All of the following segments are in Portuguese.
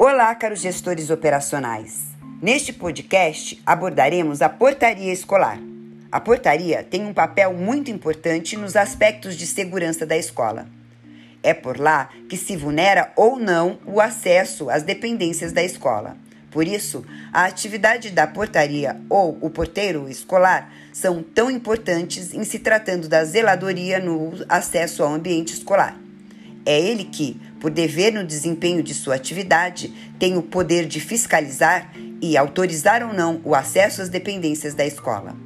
Olá, caros gestores operacionais. Neste podcast abordaremos a portaria escolar. A portaria tem um papel muito importante nos aspectos de segurança da escola. É por lá que se vulnera ou não o acesso às dependências da escola. Por isso, a atividade da portaria ou o porteiro escolar são tão importantes em se tratando da zeladoria no acesso ao ambiente escolar. É ele que, por dever no desempenho de sua atividade, tem o poder de fiscalizar e autorizar ou não o acesso às dependências da escola.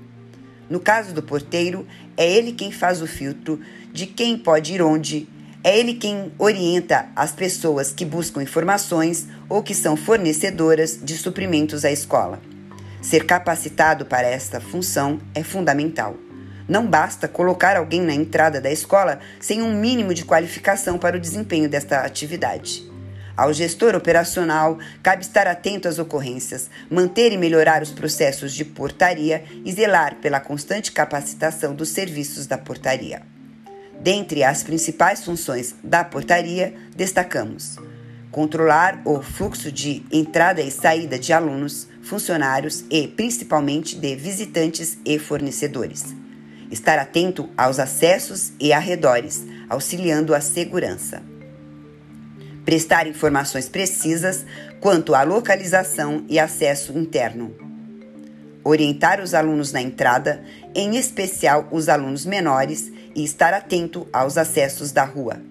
No caso do porteiro, é ele quem faz o filtro de quem pode ir onde, é ele quem orienta as pessoas que buscam informações ou que são fornecedoras de suprimentos à escola. Ser capacitado para esta função é fundamental. Não basta colocar alguém na entrada da escola sem um mínimo de qualificação para o desempenho desta atividade. Ao gestor operacional, cabe estar atento às ocorrências, manter e melhorar os processos de portaria e zelar pela constante capacitação dos serviços da portaria. Dentre as principais funções da portaria, destacamos controlar o fluxo de entrada e saída de alunos, funcionários e, principalmente, de visitantes e fornecedores estar atento aos acessos e arredores, auxiliando a segurança. Prestar informações precisas quanto à localização e acesso interno. Orientar os alunos na entrada, em especial os alunos menores, e estar atento aos acessos da rua.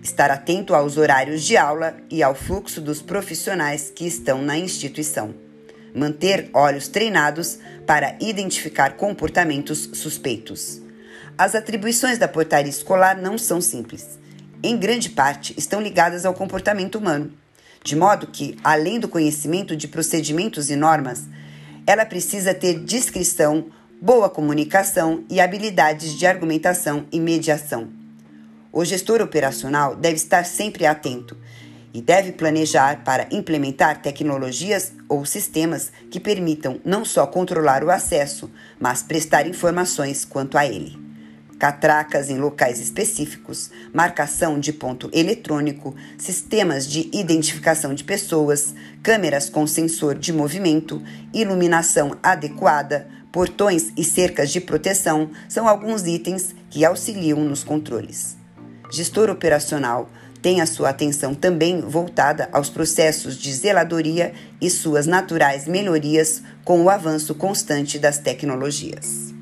Estar atento aos horários de aula e ao fluxo dos profissionais que estão na instituição manter olhos treinados para identificar comportamentos suspeitos. As atribuições da portaria escolar não são simples. Em grande parte, estão ligadas ao comportamento humano, de modo que, além do conhecimento de procedimentos e normas, ela precisa ter discrição, boa comunicação e habilidades de argumentação e mediação. O gestor operacional deve estar sempre atento e deve planejar para implementar tecnologias ou sistemas que permitam não só controlar o acesso, mas prestar informações quanto a ele. Catracas em locais específicos, marcação de ponto eletrônico, sistemas de identificação de pessoas, câmeras com sensor de movimento, iluminação adequada, portões e cercas de proteção são alguns itens que auxiliam nos controles. Gestor operacional tem a sua atenção também voltada aos processos de zeladoria e suas naturais melhorias com o avanço constante das tecnologias.